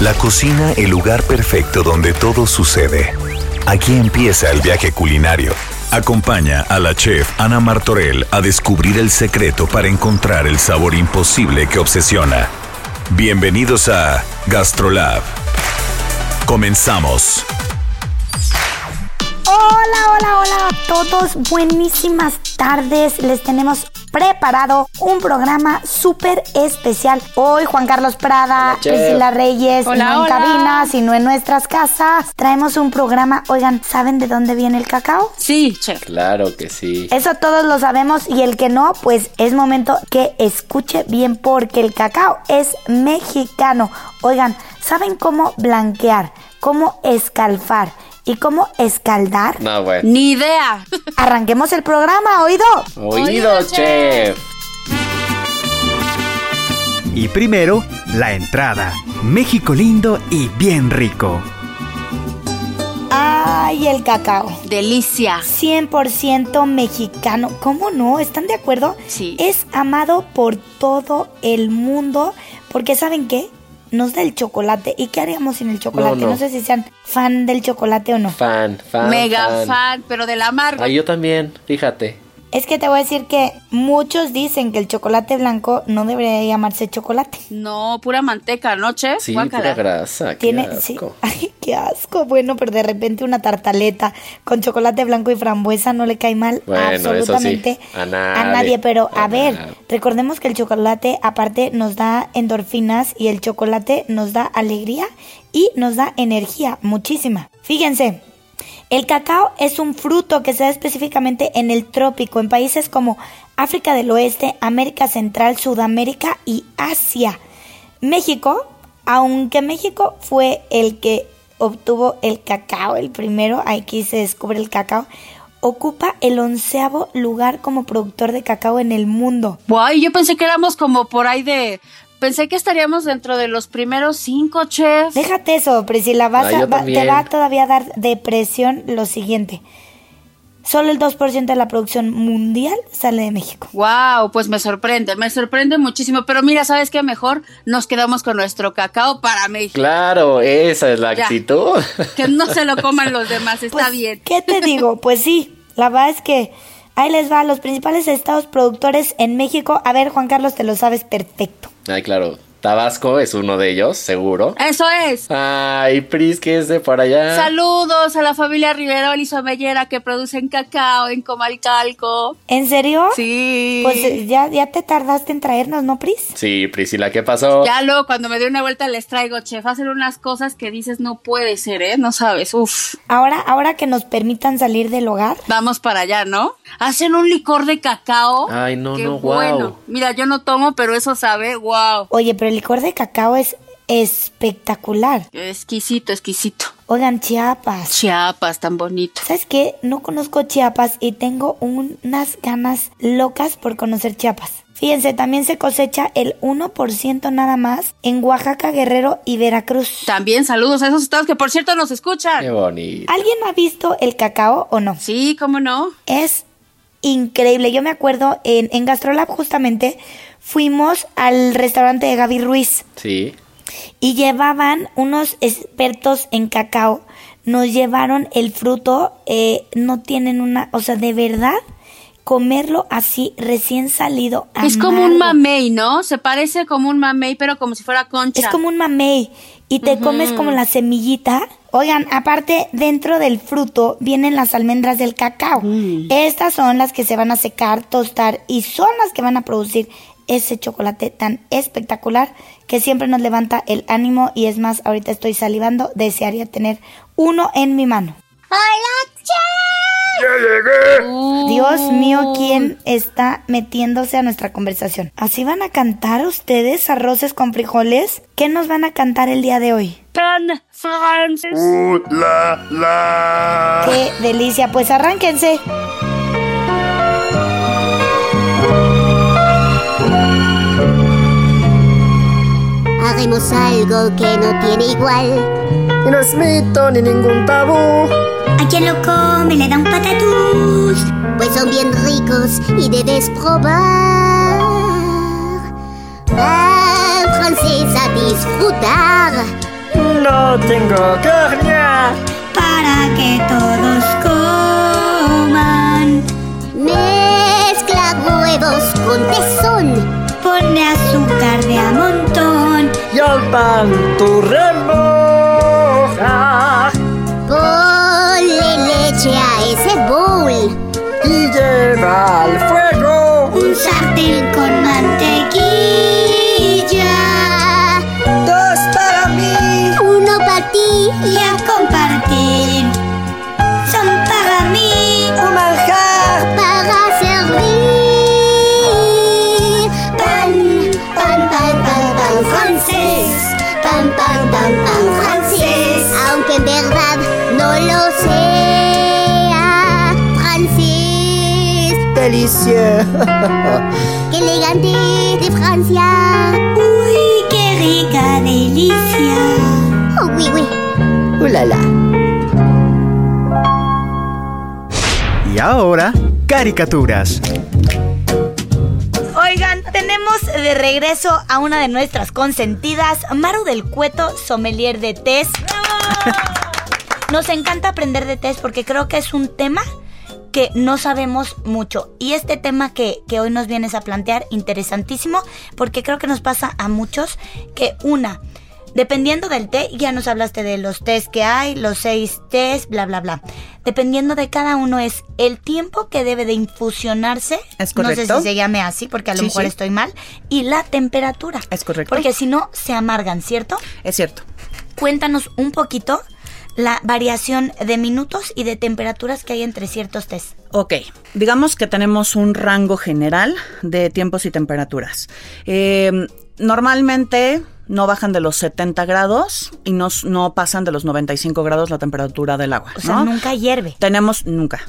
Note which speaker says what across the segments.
Speaker 1: La cocina, el lugar perfecto donde todo sucede. Aquí empieza el viaje culinario. Acompaña a la chef Ana Martorell a descubrir el secreto para encontrar el sabor imposible que obsesiona. Bienvenidos a Gastrolab. Comenzamos.
Speaker 2: Hola, hola, hola a todos. Buenísimas tardes. Les tenemos preparado un programa súper especial. Hoy Juan Carlos Prada, Priscila Reyes,
Speaker 3: Hola,
Speaker 2: no en
Speaker 3: hola.
Speaker 2: cabina, sino en nuestras casas. Traemos un programa. Oigan, ¿saben de dónde viene el cacao?
Speaker 3: Sí, chef.
Speaker 4: Claro que sí.
Speaker 2: Eso todos lo sabemos y el que no, pues es momento que escuche bien porque el cacao es mexicano. Oigan, ¿saben cómo blanquear, cómo escalfar y cómo escaldar?
Speaker 4: No, bueno.
Speaker 3: Ni idea.
Speaker 2: Arranquemos el programa, oído.
Speaker 4: Oído,
Speaker 3: Oído,
Speaker 4: chef.
Speaker 5: Y primero, la entrada. México lindo y bien rico.
Speaker 2: Ay, el cacao.
Speaker 3: Delicia.
Speaker 2: 100% mexicano. ¿Cómo no? ¿Están de acuerdo?
Speaker 3: Sí.
Speaker 2: Es amado por todo el mundo porque ¿saben qué? Nos da el chocolate. ¿Y qué haríamos sin el chocolate?
Speaker 4: No,
Speaker 2: No,
Speaker 4: no.
Speaker 2: sé si sean fan del chocolate o no.
Speaker 4: Fan, fan.
Speaker 3: Mega fan. pero del amargo.
Speaker 4: Ah, yo también, fíjate.
Speaker 2: Es que te voy a decir que muchos dicen que el chocolate blanco no debería llamarse chocolate.
Speaker 3: No, pura manteca, ¿no, chef?
Speaker 4: Sí,
Speaker 3: Guácala.
Speaker 4: pura grasa. Qué
Speaker 2: Tiene,
Speaker 4: asco.
Speaker 2: sí. Ay, qué asco. Bueno, pero de repente una tartaleta con chocolate blanco y frambuesa no le cae mal
Speaker 4: Bueno, eso sí.
Speaker 2: absolutamente
Speaker 4: A nadie.
Speaker 2: Pero a,
Speaker 4: A
Speaker 2: ver,
Speaker 4: nadie.
Speaker 2: recordemos que el chocolate aparte nos da endorfinas y el chocolate nos da alegría y nos da energía, muchísima. Fíjense. El cacao es un fruto que se da específicamente en el trópico, en países como África del Oeste, América Central, Sudamérica y Asia. México, aunque México fue el que obtuvo el cacao, el primero, aquí se descubre el cacao, ocupa el onceavo lugar como productor de cacao en el mundo.
Speaker 3: Guay, yo pensé que éramos como por ahí de. Pensé que estaríamos dentro de los primeros cinco, chef.
Speaker 2: Déjate eso, Priscila, vas
Speaker 4: Ah,
Speaker 2: a- va- te va a todavía dar depresión lo siguiente. Solo el 2% de la producción mundial sale de México.
Speaker 3: Wow, pues me sorprende, me sorprende muchísimo. Pero mira, ¿sabes qué? Mejor nos quedamos con nuestro cacao para México.
Speaker 4: Claro, esa es la
Speaker 3: Ya.
Speaker 4: actitud.
Speaker 3: Que no se lo coman los demás, está
Speaker 2: Pues,
Speaker 3: bien.
Speaker 2: ¿Qué te digo? Pues sí, la verdad es que ahí les va, los principales estados productores en México. A ver, Juan Carlos, te lo sabes perfecto.
Speaker 4: Ay, claro. Tabasco es uno de ellos, seguro.
Speaker 3: Eso es.
Speaker 4: Ay, Pris, que es de por allá.
Speaker 3: Saludos a la familia Riverol y Somellera que producen cacao en Comalcalco.
Speaker 2: ¿En serio?
Speaker 3: Sí.
Speaker 2: Pues ya, ya te tardaste en traernos, ¿no, Pris?
Speaker 4: Sí, Priscila, ¿qué pasó?
Speaker 3: Ya luego cuando me dé una vuelta les traigo, chef, hacen unas cosas que dices no puede ser, ¿eh? No sabes, uf.
Speaker 2: Ahora, ahora que nos permitan salir del hogar.
Speaker 3: Vamos para allá, ¿no? Hacen un licor de cacao.
Speaker 4: Ay, no,
Speaker 3: Qué
Speaker 4: no,
Speaker 3: bueno.
Speaker 4: guau.
Speaker 3: Mira, yo no tomo, pero eso sabe, wow.
Speaker 2: Oye, pero el licor de cacao es espectacular.
Speaker 3: Exquisito, exquisito.
Speaker 2: Oigan, Chiapas.
Speaker 3: Chiapas, tan bonito.
Speaker 2: ¿Sabes qué? No conozco Chiapas y tengo unas ganas locas por conocer Chiapas. Fíjense, también se cosecha el 1% nada más en Oaxaca, Guerrero y Veracruz.
Speaker 3: También saludos a esos estados que por cierto nos escuchan.
Speaker 4: Qué bonito.
Speaker 2: ¿Alguien ha visto el cacao o no?
Speaker 3: Sí, cómo no.
Speaker 2: Es increíble. Yo me acuerdo en, en Gastrolab justamente fuimos al restaurante de Gaby Ruiz
Speaker 4: Sí.
Speaker 2: y llevaban unos expertos en cacao. Nos llevaron el fruto, eh, no tienen una, o sea, de verdad, comerlo así recién salido.
Speaker 3: Es como un
Speaker 2: amargo.
Speaker 3: mamey, ¿no? Se parece como un mamey, pero como si fuera concha.
Speaker 2: Es como un mamey y te comes como la semillita. Oigan, aparte, dentro del fruto vienen las almendras del cacao. Estas son las que se van a secar, tostar y son las que van a producir ese chocolate tan espectacular que siempre nos levanta el ánimo y es más, ahorita estoy salivando, desearía tener uno en mi mano.
Speaker 6: ¡Hola,
Speaker 2: Dios mío, ¿quién está metiéndose a nuestra conversación? ¿Así van a cantar ustedes arroces con frijoles? ¿Qué nos van a cantar el día de hoy?
Speaker 3: Pan francés.
Speaker 2: ¡Qué delicia! Pues arránquense.
Speaker 6: Haremos algo que no tiene igual.
Speaker 7: Y no es mito ni ningún tabú.
Speaker 6: A quien lo come le da un patatús. Pues son bien ricos y debes probar. Pan francés a disfrutar.
Speaker 7: No tengo carne.
Speaker 6: Para que todos coman. Mezcla huevos con tesón. Pone azúcar de a montón.
Speaker 7: Y al pan tú remoja.
Speaker 6: Francés.
Speaker 7: Delicieux.
Speaker 6: ¡Qué elegante de Francia! ¡Uy, qué rica delicia! ¡Oh, oui, oui!
Speaker 7: Uh, la, la.
Speaker 5: Y ahora, caricaturas.
Speaker 2: Oigan, tenemos de regreso a una de nuestras consentidas, Maru del Cueto, sommelier de test. Nos encanta aprender de test porque creo que es un tema que no sabemos mucho. Y este tema que, que hoy nos vienes a plantear, interesantísimo, porque creo que nos pasa a muchos que una, dependiendo del té, ya nos hablaste de los test que hay, los seis test, bla, bla, bla. Dependiendo de cada uno es el tiempo que debe de infusionarse.
Speaker 8: Es
Speaker 2: No sé
Speaker 8: correcto.
Speaker 2: si se llame así, porque a lo
Speaker 8: Sí,
Speaker 2: mejor
Speaker 8: sí.
Speaker 2: estoy mal. Y la temperatura.
Speaker 8: Es correcto.
Speaker 2: Porque si no, se amargan, ¿cierto?
Speaker 8: Es cierto.
Speaker 2: Cuéntanos un poquito la variación de minutos y de temperaturas que hay entre ciertos test.
Speaker 8: Ok, digamos que tenemos un rango general de tiempos y temperaturas. Eh, normalmente no bajan de los 70 grados y no, no pasan de los 95 grados la temperatura del agua.
Speaker 2: O sea,
Speaker 8: ¿no?
Speaker 2: nunca hierve.
Speaker 8: Tenemos, nunca.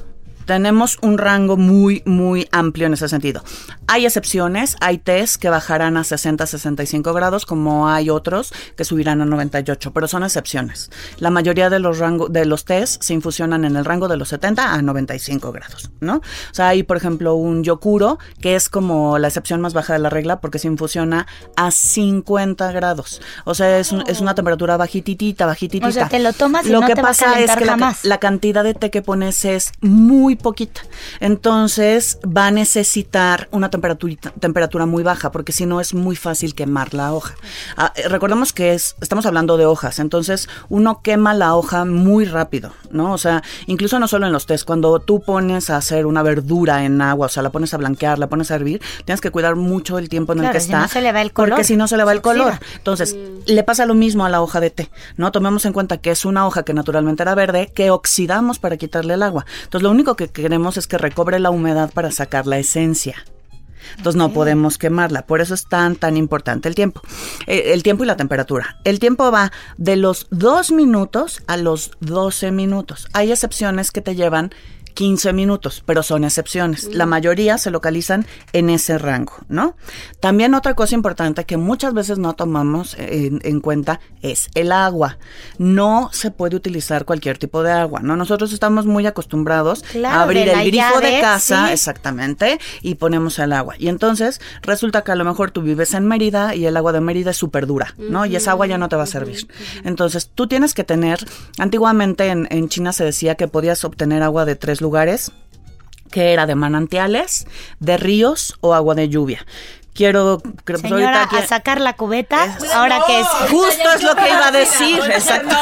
Speaker 8: Tenemos un rango muy, muy amplio en ese sentido. Hay excepciones, hay test que bajarán a 60, 65 grados, como hay otros que subirán a 98, pero son excepciones. La mayoría de los rango, de los test se infusionan en el rango de los 70 a 95 grados, ¿no? O sea, hay, por ejemplo, un yokuro, que es como la excepción más baja de la regla, porque se infusiona a 50 grados. O sea, es, un- es una temperatura bajititita, bajititita.
Speaker 2: O sea, te lo tomas y
Speaker 8: Lo
Speaker 2: no
Speaker 8: que
Speaker 2: te va a
Speaker 8: pasa es que la, la cantidad de té que pones es muy poquita. Entonces va a necesitar una temperatura, temperatura muy baja, porque si no es muy fácil quemar la hoja. Ah, eh, recordemos que es, estamos hablando de hojas, entonces uno quema la hoja muy rápido, ¿no? O sea, incluso no solo en los tés, cuando tú pones a hacer una verdura en agua, o sea, la pones a blanquear, la pones a hervir, tienes que cuidar mucho el tiempo en
Speaker 2: Claro,
Speaker 8: el que
Speaker 2: si
Speaker 8: está.
Speaker 2: no se le va el color,
Speaker 8: Porque si no se le va el color. Entonces, le pasa lo mismo a la hoja de té, ¿no? Tomemos en cuenta que es una hoja que naturalmente era verde, que oxidamos para quitarle el agua. Entonces, lo único que queremos es que recobre la humedad para sacar la esencia. Entonces no podemos quemarla, por eso es tan tan importante el tiempo. Eh, el tiempo y la temperatura. El tiempo va de los 2 minutos a los 12 minutos. Hay excepciones que te llevan 15 minutos, pero son excepciones. La mayoría se localizan en ese rango, ¿no? También otra cosa importante que muchas veces no tomamos en, en cuenta es el agua. No se puede utilizar cualquier tipo de agua, ¿no? Nosotros estamos muy acostumbrados
Speaker 2: Claro,
Speaker 8: a abrir el grifo de casa,
Speaker 2: sí.
Speaker 8: exactamente, y ponemos el agua. Y entonces resulta que a lo mejor tú vives en Mérida y el agua de Mérida es súper dura, ¿no? Y esa agua ya no te va a servir. Entonces tú tienes que tener, antiguamente en, en China se decía que podías obtener agua de tres lugares, que era de manantiales, de ríos o agua de lluvia. Quiero, creo, pues
Speaker 2: Señora,
Speaker 8: ahorita
Speaker 2: a sacar la cubeta, ahora que es...
Speaker 8: Justo es lo que iba a decir, exacto.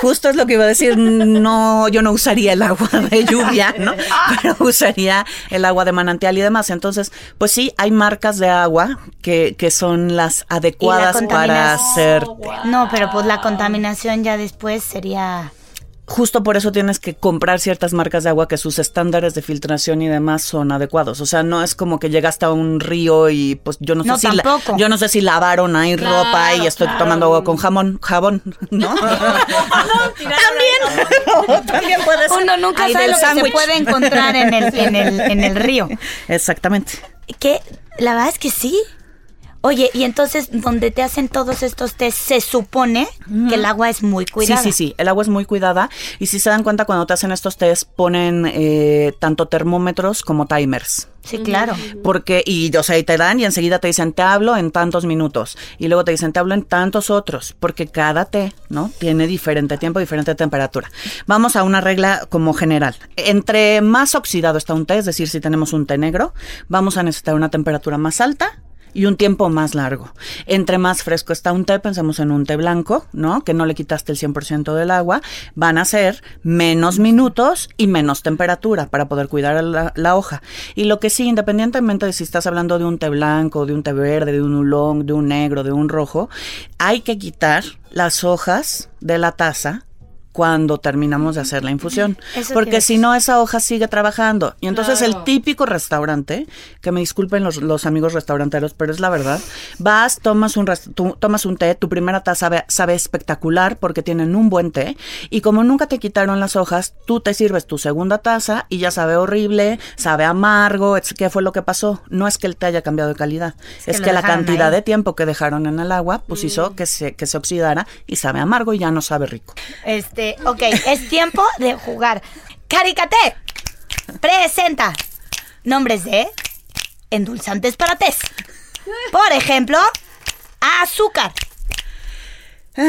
Speaker 8: Justo es lo que iba a decir. No, yo no usaría el agua de lluvia, ¿no? Pero usaría el agua de manantial y demás. Entonces, pues sí, hay marcas de agua que, que son las adecuadas para hacer.
Speaker 2: No, pero pues la contaminación ya después sería...
Speaker 8: justo por eso tienes que comprar ciertas marcas de agua que sus estándares de filtración y demás son adecuados. O sea, no es como que llegaste a un río y pues yo no sé
Speaker 2: No,
Speaker 8: si la- yo no sé si lavaron ahí
Speaker 3: Claro,
Speaker 8: ropa y estoy
Speaker 3: claro.
Speaker 8: tomando agua con jamón, jabón, ¿no? También, también puede ser.
Speaker 2: Uno nunca
Speaker 8: Ay,
Speaker 2: sabe lo que se puede encontrar en el, en el, en el río.
Speaker 8: Exactamente.
Speaker 2: Que la verdad es que sí. Oye, y entonces donde te hacen todos estos test, se supone que el agua es muy cuidada.
Speaker 8: Sí, sí, sí. El agua es muy cuidada. Y si se dan cuenta, cuando te hacen estos test, ponen eh, tanto termómetros como timers.
Speaker 2: Sí, claro.
Speaker 8: Porque, y o sea, y te dan y enseguida te dicen, te hablo en tantos minutos. Y luego te dicen, te hablo en tantos otros. Porque cada té, ¿no? Tiene diferente tiempo, diferente temperatura. Vamos a una regla como general. Entre más oxidado está un té, es decir, si tenemos un té negro, vamos a necesitar una temperatura más alta y un tiempo más largo. Entre más fresco está un té, pensemos en un té blanco, ¿no? Que no le quitaste el 100% del agua, van a ser menos minutos y menos temperatura para poder cuidar la, hoja. Y lo que sí, independientemente de si estás hablando de un té blanco, de un té verde, de un oolong, de un negro, de un rojo, hay que quitar las hojas de la taza cuando terminamos de hacer la infusión.
Speaker 2: Eso
Speaker 8: Porque si no, esa hoja sigue trabajando. Y entonces
Speaker 3: Claro.
Speaker 8: el típico restaurante, que me disculpen los, los amigos restauranteros, pero es la verdad, vas, tomas un, tú tomas un té, tu primera taza sabe, sabe espectacular porque tienen un buen té, y como nunca te quitaron las hojas, tú te sirves tu segunda taza y ya sabe horrible, sabe amargo. ¿qué fue lo que pasó? No es que el té haya cambiado de calidad, es que la cantidad
Speaker 2: ahí.
Speaker 8: de tiempo que dejaron en el agua, pues hizo que se, que se oxidara y sabe amargo y ya no sabe rico.
Speaker 2: Este, ok, es tiempo de jugar. Caricate, presenta nombres de endulzantes para test. Por ejemplo, azúcar.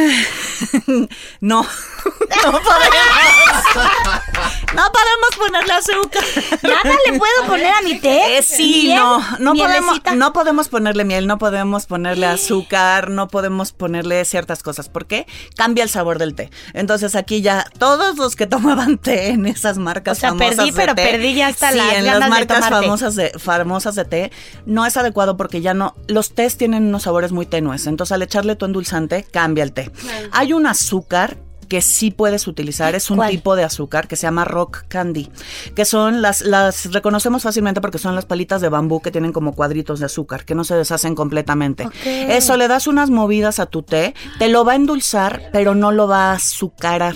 Speaker 8: No, no podemos. No podemos ponerle azúcar.
Speaker 2: Nada le puedo poner a mi té.
Speaker 8: Eh, sí,
Speaker 2: Miel,
Speaker 8: no, no podemos, no podemos ponerle miel, no podemos ponerle azúcar, no podemos ponerle ciertas cosas. ¿Por qué? Cambia el sabor del té. Entonces aquí ya todos los que tomaban té en esas marcas
Speaker 2: O sea,
Speaker 8: famosas
Speaker 2: perdí,
Speaker 8: de
Speaker 2: pero
Speaker 8: té,
Speaker 2: perdí ya hasta
Speaker 8: sí,
Speaker 2: las
Speaker 8: en las
Speaker 2: de
Speaker 8: marcas
Speaker 2: té.
Speaker 8: famosas de famosas de té no es adecuado porque ya no los tés tienen unos sabores muy tenues. Entonces al echarle tu endulzante cambia el té. Hay un azúcar que sí puedes utilizar es un
Speaker 2: ¿Cuál?
Speaker 8: tipo de azúcar que se llama rock candy, que son las las reconocemos fácilmente porque son las palitas de bambú que tienen como cuadritos de azúcar que no se deshacen completamente. Eso le das unas movidas a tu té, te lo va a endulzar, pero no lo va a azucarar,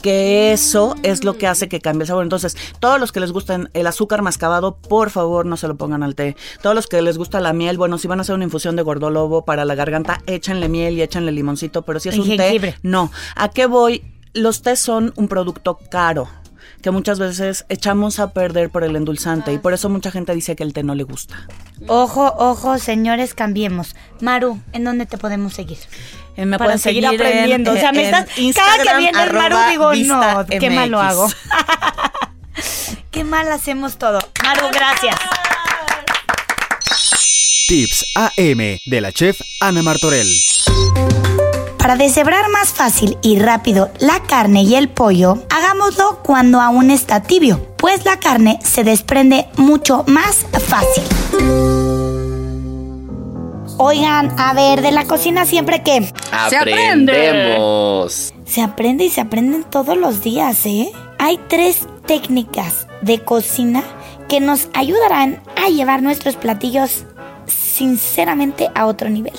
Speaker 8: que eso es lo que hace que cambie el sabor. Entonces, todos los que les gustan el azúcar mascabado, por favor, no se lo pongan al té. Todos los que les gusta la miel, bueno, si van a hacer una infusión de gordolobo para la garganta, échenle miel y échenle limoncito, pero si es un
Speaker 2: jengibre.
Speaker 8: té, no. ¿A qué voy? Los tés son un producto caro que muchas veces echamos a perder por el endulzante y por eso mucha gente dice que el té no le gusta.
Speaker 2: Ojo, ojo, señores, cambiemos. Maru, ¿en dónde te podemos seguir?
Speaker 8: Eh, me
Speaker 2: Para
Speaker 8: pueden
Speaker 2: seguir
Speaker 8: seguir en-
Speaker 2: aprendiendo. o sea, me estás, cada que
Speaker 8: Instagram,
Speaker 2: viene el Maru digo, no, qué mal lo hago. qué mal hacemos todo. Maru, gracias.
Speaker 5: Tips AM de la chef Ana Martorell.
Speaker 2: Para deshebrar más fácil y rápido la carne y el pollo, hagámoslo cuando aún está tibio, pues la carne se desprende mucho más fácil. Oigan, a ver, de la cocina siempre que
Speaker 3: Se aprende.
Speaker 4: Aprendemos.
Speaker 2: se aprende y se aprenden todos los días, ¿eh? Hay tres técnicas de cocina que nos ayudarán a llevar nuestros platillos sinceramente a otro nivel.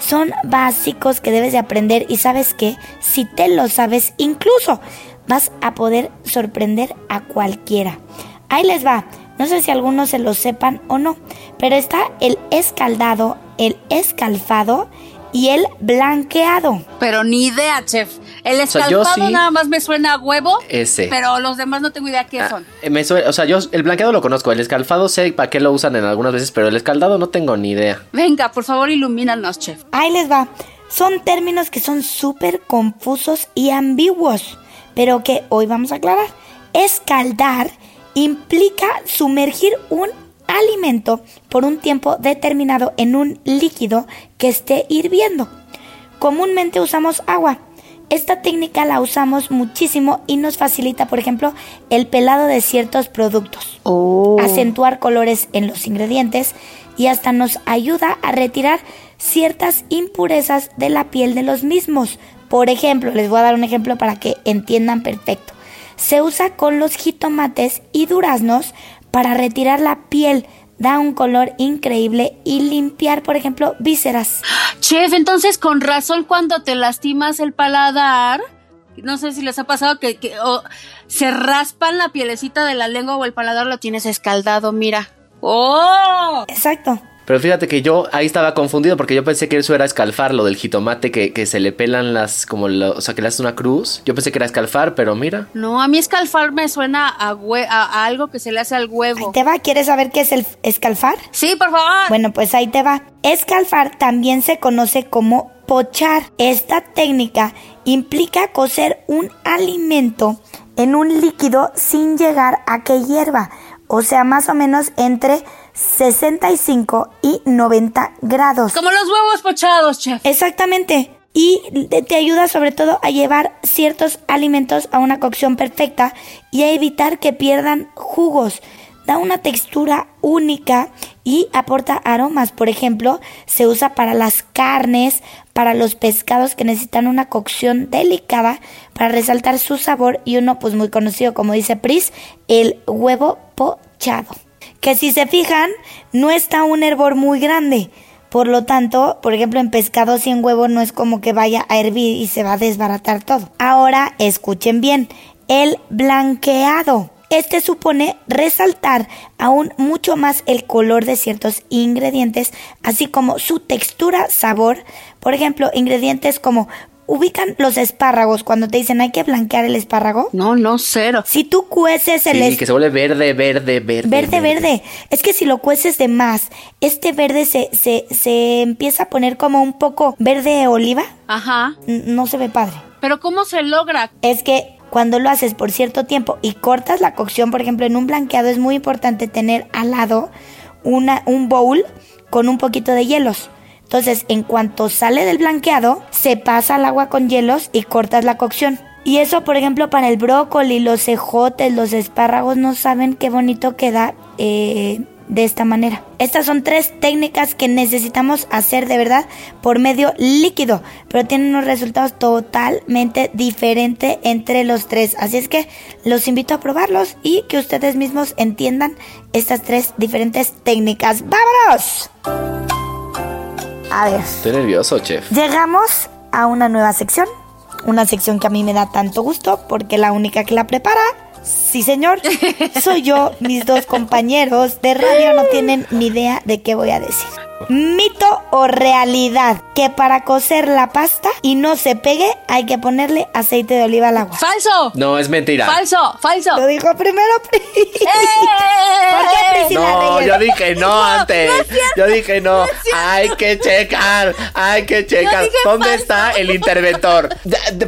Speaker 2: Son básicos que debes de aprender y sabes que si te lo sabes, incluso vas a poder sorprender a cualquiera. Ahí les va. No sé si algunos se lo sepan o no, pero está el escaldado, el escalfado y el blanqueado.
Speaker 3: Pero ni idea, chef. El
Speaker 4: O sea, yo
Speaker 3: escalfado
Speaker 4: sí-
Speaker 3: nada más me suena a huevo.
Speaker 4: Ese.
Speaker 3: Pero los demás no tengo idea qué
Speaker 4: Ah,
Speaker 3: son.
Speaker 4: me suena- o sea, yo el blanqueado lo conozco, el escalfado sé para qué lo usan en algunas veces, pero el escaldado no tengo ni idea.
Speaker 3: Venga, por favor, ilumínanos, chef.
Speaker 2: Ahí les va. Son términos que son súper confusos y ambiguos, pero que hoy vamos a aclarar. Escaldar implica sumergir un alimento por un tiempo determinado en un líquido que esté hirviendo. Comúnmente usamos agua. Esta técnica la usamos muchísimo y nos facilita, por ejemplo, el pelado de ciertos productos acentuar colores en los ingredientes y hasta nos ayuda a retirar ciertas impurezas de la piel de los mismos. Por ejemplo, les voy a dar un ejemplo para que entiendan perfecto. Se usa con los jitomates y duraznos para retirar la piel, da un color increíble y limpiar, por ejemplo, vísceras.
Speaker 3: Chef, entonces con razón cuando te lastimas el paladar, no sé si les ha pasado que, se raspan la pielecita de la lengua o el paladar lo tienes escaldado, mira. ¡Oh!
Speaker 2: Exacto.
Speaker 4: Pero fíjate que yo ahí estaba confundido porque yo pensé que eso era escalfar, lo del jitomate que, que se le pelan las, como, lo- o sea, que le haces una cruz. Yo pensé que era escalfar, pero mira.
Speaker 3: No, a mí escalfar me suena a, hue- a, a algo que se le hace al huevo.
Speaker 2: ¿Te va? ¿Quieres saber qué es el escalfar?
Speaker 3: Sí, por favor.
Speaker 2: Bueno, pues ahí te va. Escalfar también se conoce como pochar. Esta técnica implica cocer un alimento en un líquido sin llegar a que hierva, o sea, más o menos entre 65 y 90 grados.
Speaker 3: Como los huevos pochados, chef.
Speaker 2: Exactamente. Y te ayuda sobre todo a llevar ciertos alimentos a una cocción perfecta y a evitar que pierdan jugos. Da una textura única y aporta aromas. Por ejemplo, se usa para las carnes, para los pescados que necesitan una cocción delicada para resaltar su sabor y uno pues muy conocido como dice Pris, el huevo pochado. Que si se fijan, no está un hervor muy grande. Por lo tanto, por ejemplo, en pescados y en huevo no es como que vaya a hervir y se va a desbaratar todo. Ahora, escuchen bien, el blanqueado. Este supone resaltar aún mucho más el color de ciertos ingredientes, así como su textura, sabor. Por ejemplo, ingredientes como ubican los espárragos cuando te dicen hay que blanquear el espárrago.
Speaker 3: No, no, cero.
Speaker 2: Si tú cueces el
Speaker 4: Sí,
Speaker 2: es-
Speaker 4: que se vuelve verde, verde, verde.
Speaker 2: Verde, verde. Es que si lo cueces de más, este verde se, se, se empieza a poner como un poco verde oliva.
Speaker 3: Ajá.
Speaker 2: N- No se ve padre.
Speaker 3: Pero ¿cómo se logra?
Speaker 2: Es que cuando lo haces por cierto tiempo y cortas la cocción, por ejemplo, en un blanqueado es muy importante tener al lado una, un bowl con un poquito de hielos. Entonces, en cuanto sale del blanqueado, se pasa al agua con hielos y cortas la cocción. Y eso, por ejemplo, para el brócoli, los ejotes, los espárragos, no saben qué bonito queda eh, de esta manera. Estas son tres técnicas que necesitamos hacer de verdad por medio líquido, pero tienen unos resultados totalmente diferentes entre los tres. Así es que los invito a probarlos y que ustedes mismos entiendan estas tres diferentes técnicas. ¡Vámonos! A ver.
Speaker 4: Estoy nervioso, chef.
Speaker 2: Llegamos a una nueva sección, una sección que a mí me da tanto gusto porque la única que la prepara, sí señor, soy yo, mis dos compañeros de radio no tienen ni idea de qué voy a decir. Mito o realidad que para cocer la pasta y no se pegue hay que ponerle aceite de oliva al agua.
Speaker 3: ¡Falso!
Speaker 4: No, es mentira.
Speaker 3: ¡Falso! ¡Falso!
Speaker 2: Lo dijo primero Pri. ¿Por qué Priscila
Speaker 4: No, yo dije no antes. yo dije no. Hay que checar. Hay que checar. ¿Dónde
Speaker 3: falso.
Speaker 4: está el interventor?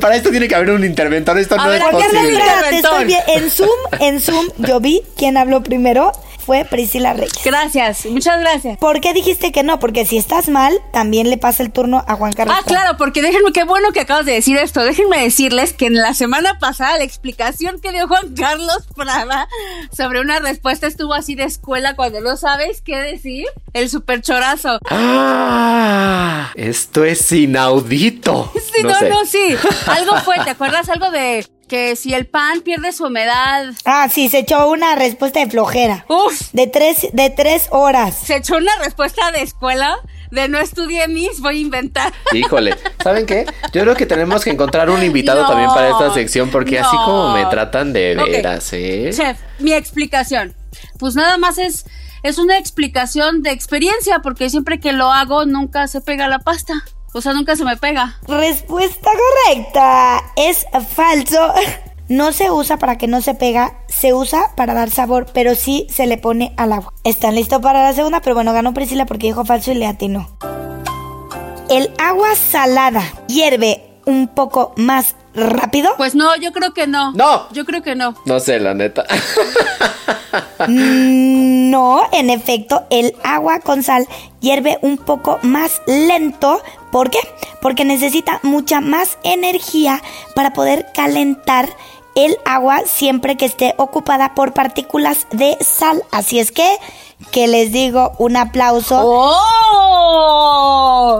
Speaker 4: Para esto tiene que haber un interventor. Esto
Speaker 3: A
Speaker 4: no
Speaker 3: ver,
Speaker 4: es
Speaker 3: ¿por qué
Speaker 4: posible.
Speaker 3: Priscila?
Speaker 2: Estoy bien. En Zoom, en Zoom, yo vi quién habló primero. Fue Priscila Reyes.
Speaker 3: Gracias, muchas gracias.
Speaker 2: ¿Por qué dijiste que no? Porque si estás mal, también le pasa el turno a Juan Carlos.
Speaker 3: Ah, claro, porque déjenme, qué bueno que acabas de decir esto. Déjenme decirles que en la semana pasada la explicación que dio Juan Carlos Prada sobre una respuesta estuvo así de escuela cuando no sabes qué decir. El super chorazo.
Speaker 4: Ah, esto es inaudito.
Speaker 3: Sí, no,
Speaker 4: sé.
Speaker 3: no, sí. Algo fue, ¿te acuerdas algo de que si el pan pierde su humedad?
Speaker 2: Ah, sí, se echó una respuesta de flojera.
Speaker 3: Uf,
Speaker 2: De tres, de tres horas.
Speaker 3: se echó una respuesta de escuela de no estudié mis, voy a inventar.
Speaker 4: Híjole, ¿saben qué? Yo creo que tenemos que encontrar un invitado
Speaker 3: No,
Speaker 4: también para esta sección porque así como me tratan de veras, ¿eh?
Speaker 3: Chef, mi explicación. Pues nada más es, es una explicación de experiencia, porque siempre que lo hago nunca se pega la pasta. O sea, nunca se me pega.
Speaker 2: Respuesta correcta. Es falso. No se usa para que no se pega, se usa para dar sabor, pero sí se le pone al agua. ¿Están listos para la segunda? Pero bueno, ganó Priscila porque dijo falso y le atinó. El agua salada hierve un poco más rápido.
Speaker 3: Pues no, yo creo que no.
Speaker 4: No.
Speaker 3: Yo creo que no.
Speaker 4: No sé, la neta.
Speaker 2: Mm, No, en efecto, el agua con sal hierve un poco más lento. ¿Por qué? Porque necesita mucha más energía para poder calentar el agua siempre que esté ocupada por partículas de sal. Así es que, que les digo un aplauso.
Speaker 3: ¡Oh!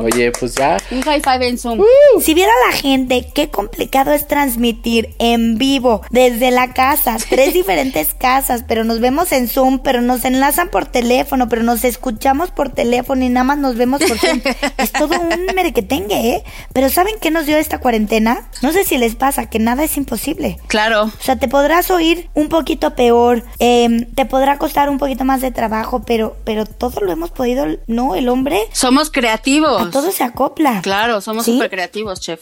Speaker 4: Oye, pues ya.
Speaker 3: Un high five en Zoom.
Speaker 2: Si viera la gente qué complicado es transmitir en vivo desde la casa, tres diferentes casas, pero nos vemos en Zoom, pero nos enlazan por teléfono, pero nos escuchamos por teléfono y nada más nos vemos por Zoom. es todo un merequetengue, ¿eh? Pero ¿saben qué nos dio esta cuarentena? No sé si les pasa, que nada es imposible.
Speaker 3: Claro.
Speaker 2: O sea, te podrás oír un poquito peor, eh, te podrá costar un poquito más de trabajo, pero, pero todo lo hemos podido, ¿no? El hombre
Speaker 3: Somos creativos.
Speaker 2: a todo se acopla.
Speaker 3: Claro, somos
Speaker 2: ¿Sí?
Speaker 3: súper creativos, chef.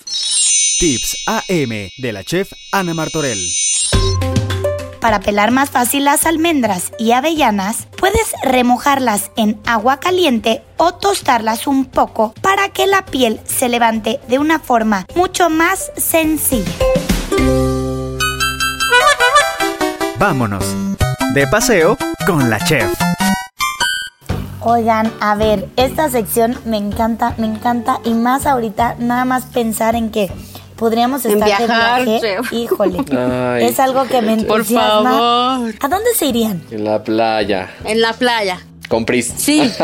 Speaker 5: Tips AM de la chef Ana Martorell.
Speaker 2: Para pelar más fácil las almendras y avellanas, puedes remojarlas en agua caliente o tostarlas un poco para que la piel se levante de una forma mucho más sencilla.
Speaker 5: Vámonos. De paseo con la chef.
Speaker 2: Oigan, a ver, esta sección me encanta, me encanta y más ahorita nada más pensar en que podríamos
Speaker 3: En
Speaker 2: estar
Speaker 3: viajar,
Speaker 2: de viaje.
Speaker 3: chef.
Speaker 2: Híjole,
Speaker 4: Ay,
Speaker 2: es algo que me
Speaker 3: Por
Speaker 2: entusiasma.
Speaker 3: favor.
Speaker 2: ¿A dónde se irían?
Speaker 4: En la playa.
Speaker 3: En la playa.
Speaker 4: Con Pris.
Speaker 3: Sí.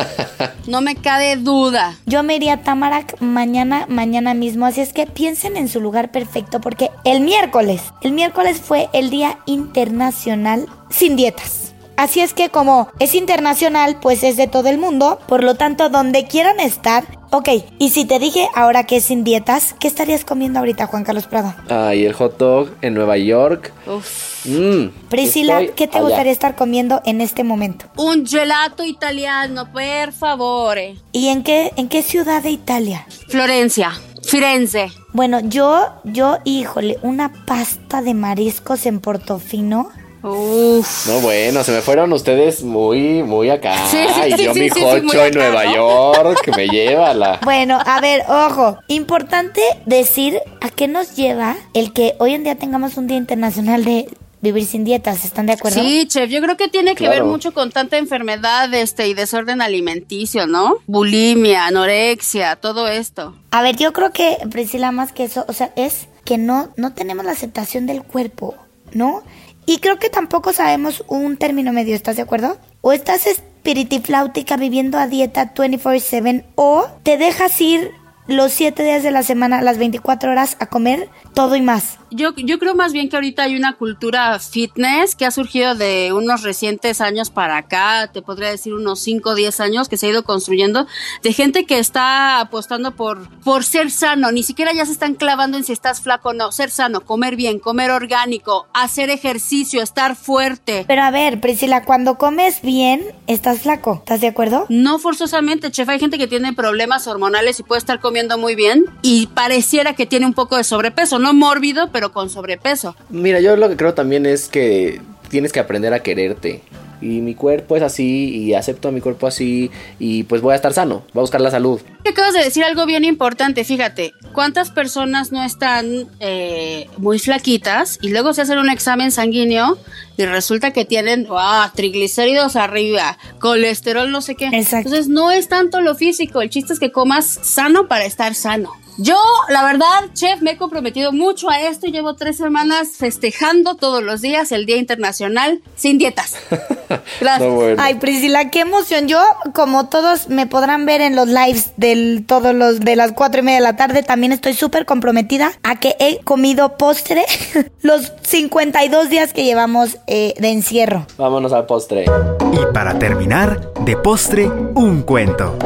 Speaker 3: No me cabe duda.
Speaker 2: Yo me iría a Tamarack mañana, mañana mismo. Así es que piensen en su lugar perfecto porque el miércoles, el miércoles fue el Día Internacional sin dietas. Así es que como es internacional, pues es de todo el mundo. Por lo tanto, donde quieran estar. Ok, y si te dije ahora que es sin dietas, ¿qué estarías comiendo ahorita, Juan Carlos Prado?
Speaker 4: Ay, el hot dog en Nueva York.
Speaker 3: Uf.
Speaker 4: Mm,
Speaker 2: Priscila, ¿qué te
Speaker 4: allá.
Speaker 2: gustaría estar comiendo en este momento?
Speaker 3: Un gelato italiano, por favore.
Speaker 2: ¿Y en qué, en qué ciudad de Italia?
Speaker 3: Florencia. Firenze.
Speaker 2: Bueno, yo, yo, híjole, una pasta de mariscos en Portofino.
Speaker 3: Uf.
Speaker 4: No, bueno, se me fueron ustedes muy, muy acá.
Speaker 3: Sí, sí,
Speaker 4: y
Speaker 3: sí,
Speaker 4: yo
Speaker 3: sí,
Speaker 4: mi
Speaker 3: sí, sí,
Speaker 4: jocho
Speaker 3: muy
Speaker 4: en
Speaker 3: acá,
Speaker 4: Nueva
Speaker 3: ¿no?
Speaker 4: York, me lleva la...
Speaker 2: Bueno, a ver, ojo, importante decir a qué nos lleva el que hoy en día tengamos un Día Internacional de Vivir sin Dietas, ¿están de acuerdo?
Speaker 3: Sí, chef, yo creo que tiene que
Speaker 4: Claro.
Speaker 3: ver mucho con tanta enfermedad este, y desorden alimenticio, ¿no? Bulimia, anorexia, todo esto.
Speaker 2: A ver, yo creo que, Priscila, más que eso, o sea, es que no, no tenemos la aceptación del cuerpo, ¿no? Y creo que tampoco sabemos un término medio, ¿estás de acuerdo? O estás espiritifláutica viviendo a dieta 24/7 o te dejas ir los 7 días de la semana, las 24 horas a comer todo y más.
Speaker 3: Yo, yo creo más bien que ahorita hay una cultura fitness que ha surgido de unos recientes años para acá, te podría decir unos 5 o 10 años que se ha ido construyendo, de gente que está apostando por, por ser sano, ni siquiera ya se están clavando en si estás flaco o no, ser sano, comer bien, comer orgánico, hacer ejercicio, estar fuerte.
Speaker 2: Pero a ver, Priscila, cuando comes bien, estás flaco, ¿estás de acuerdo?
Speaker 3: No forzosamente, chef, hay gente que tiene problemas hormonales y puede estar comiendo muy bien y pareciera que tiene un poco de sobrepeso, no mórbido, pero con sobrepeso.
Speaker 4: Mira, yo lo que creo también es que tienes que aprender a quererte. Y mi cuerpo es así, y acepto a mi cuerpo así, y pues voy a estar sano, voy a buscar la salud.
Speaker 3: Acabas de decir algo bien importante, fíjate, ¿cuántas personas no están eh, muy flaquitas y luego se hacen un examen sanguíneo y resulta que tienen ah, triglicéridos arriba, colesterol no sé qué?
Speaker 2: Exacto.
Speaker 3: Entonces no es tanto lo físico, el chiste es que comas sano para estar sano. Yo, la verdad, chef, me he comprometido mucho a esto y llevo tres semanas festejando todos los días el Día Internacional sin dietas. Gracias.
Speaker 4: No, bueno.
Speaker 2: Ay, Priscila, qué emoción. Yo, como todos me podrán ver en los lives del todos los de las cuatro y media de la tarde, también estoy súper comprometida a que he comido postre los 52 días que llevamos eh, de encierro.
Speaker 4: Vámonos al postre.
Speaker 5: Y para terminar, de postre, un cuento.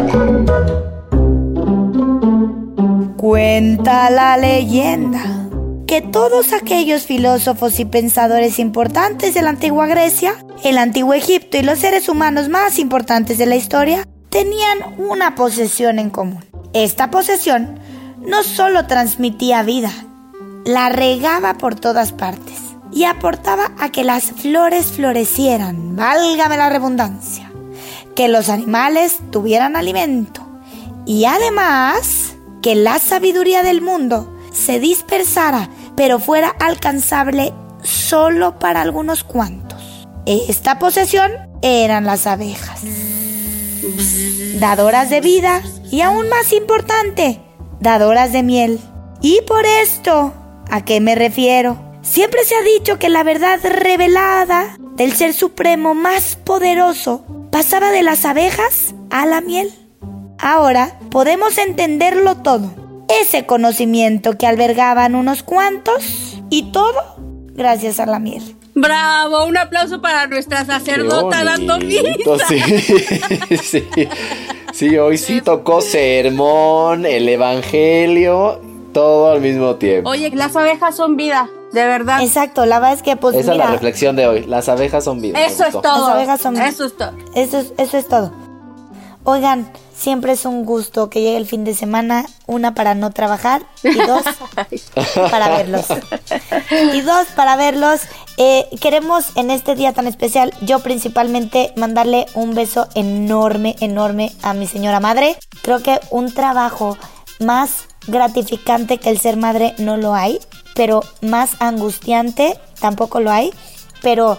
Speaker 2: Cuenta la leyenda que todos aquellos filósofos y pensadores importantes de la antigua Grecia, el antiguo Egipto y los seres humanos más importantes de la historia tenían una posesión en común. Esta posesión no solo transmitía vida, la regaba por todas partes y aportaba a que las flores florecieran, válgame la redundancia, que los animales tuvieran alimento y además que la sabiduría del mundo se dispersara, pero fuera alcanzable solo para algunos cuantos. Esta posesión eran las abejas, dadoras de vida y aún más importante, dadoras de miel. Y por esto, ¿a qué me refiero? Siempre se ha dicho que la verdad revelada del ser supremo más poderoso pasaba de las abejas a la miel. Ahora podemos entenderlo todo. Ese conocimiento que albergaban unos cuantos y todo gracias a la miel.
Speaker 3: Bravo, un aplauso para nuestra sacerdota dando vida.
Speaker 4: Sí, sí. Sí, hoy sí tocó sermón, el evangelio, todo al mismo tiempo.
Speaker 3: Oye, las abejas son vida, de verdad.
Speaker 2: Exacto, la verdad es que pues
Speaker 4: Esa
Speaker 2: mira,
Speaker 4: es la reflexión de hoy. Las abejas son vida.
Speaker 3: Eso es todo.
Speaker 2: Las abejas son-
Speaker 3: Eso es todo.
Speaker 2: Eso es, eso es todo. Oigan, siempre es un gusto que llegue el fin de semana, una para no trabajar y dos para verlos. Y dos para verlos. Eh, queremos en este día tan especial, yo principalmente mandarle un beso enorme, enorme a mi señora madre. Creo que un trabajo más gratificante que el ser madre no lo hay, pero más angustiante tampoco lo hay, pero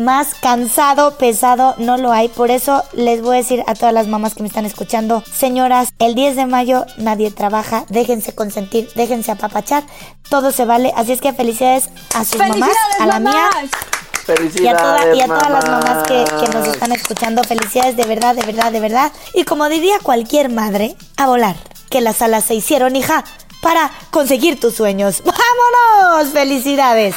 Speaker 2: más cansado, pesado, no lo hay. Por eso les voy a decir a todas las mamás que me están escuchando, señoras, el 10 de mayo nadie trabaja, déjense consentir, déjense apapachar, todo se vale. Así es que felicidades a sus mamás,
Speaker 3: ¡Felicidades,
Speaker 2: a la mía
Speaker 3: mamás!
Speaker 2: y a,
Speaker 4: Felicidades,
Speaker 2: toda- y a todas las
Speaker 4: mamá.
Speaker 2: mamás que, que nos están escuchando. Felicidades de verdad, de verdad, de verdad. Y como diría cualquier madre, a volar, que las alas se hicieron, hija, para conseguir tus sueños. ¡Vámonos! ¡Felicidades!